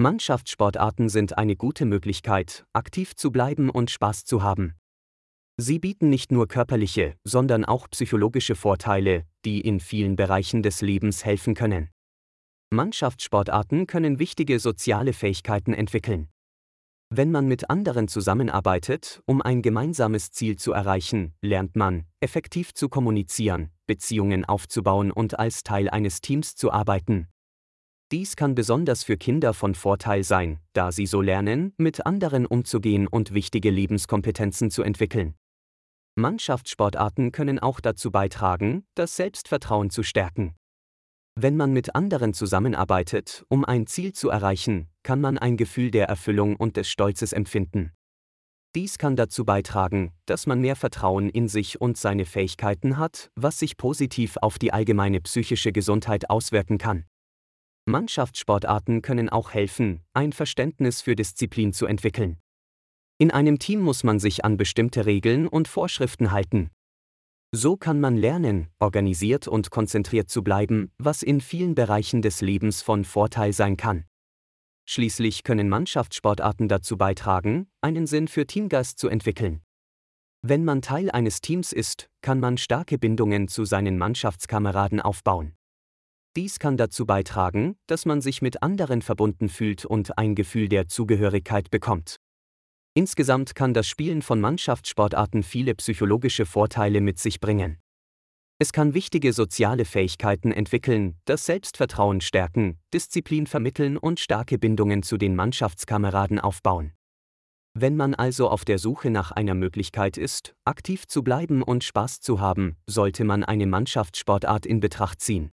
Mannschaftssportarten sind eine gute Möglichkeit, aktiv zu bleiben und Spaß zu haben. Sie bieten nicht nur körperliche, sondern auch psychologische Vorteile, die in vielen Bereichen des Lebens helfen können. Mannschaftssportarten können wichtige soziale Fähigkeiten entwickeln. Wenn man mit anderen zusammenarbeitet, um ein gemeinsames Ziel zu erreichen, lernt man, effektiv zu kommunizieren, Beziehungen aufzubauen und als Teil eines Teams zu arbeiten. Dies kann besonders für Kinder von Vorteil sein, da sie so lernen, mit anderen umzugehen und wichtige Lebenskompetenzen zu entwickeln. Mannschaftssportarten können auch dazu beitragen, das Selbstvertrauen zu stärken. Wenn man mit anderen zusammenarbeitet, um ein Ziel zu erreichen, kann man ein Gefühl der Erfüllung und des Stolzes empfinden. Dies kann dazu beitragen, dass man mehr Vertrauen in sich und seine Fähigkeiten hat, was sich positiv auf die allgemeine psychische Gesundheit auswirken kann. Mannschaftssportarten können auch helfen, ein Verständnis für Disziplin zu entwickeln. In einem Team muss man sich an bestimmte Regeln und Vorschriften halten. So kann man lernen, organisiert und konzentriert zu bleiben, was in vielen Bereichen des Lebens von Vorteil sein kann. Schließlich können Mannschaftssportarten dazu beitragen, einen Sinn für Teamgeist zu entwickeln. Wenn man Teil eines Teams ist, kann man starke Bindungen zu seinen Mannschaftskameraden aufbauen. Dies kann dazu beitragen, dass man sich mit anderen verbunden fühlt und ein Gefühl der Zugehörigkeit bekommt. Insgesamt kann das Spielen von Mannschaftssportarten viele psychologische Vorteile mit sich bringen. Es kann wichtige soziale Fähigkeiten entwickeln, das Selbstvertrauen stärken, Disziplin vermitteln und starke Bindungen zu den Mannschaftskameraden aufbauen. Wenn man also auf der Suche nach einer Möglichkeit ist, aktiv zu bleiben und Spaß zu haben, sollte man eine Mannschaftssportart in Betracht ziehen.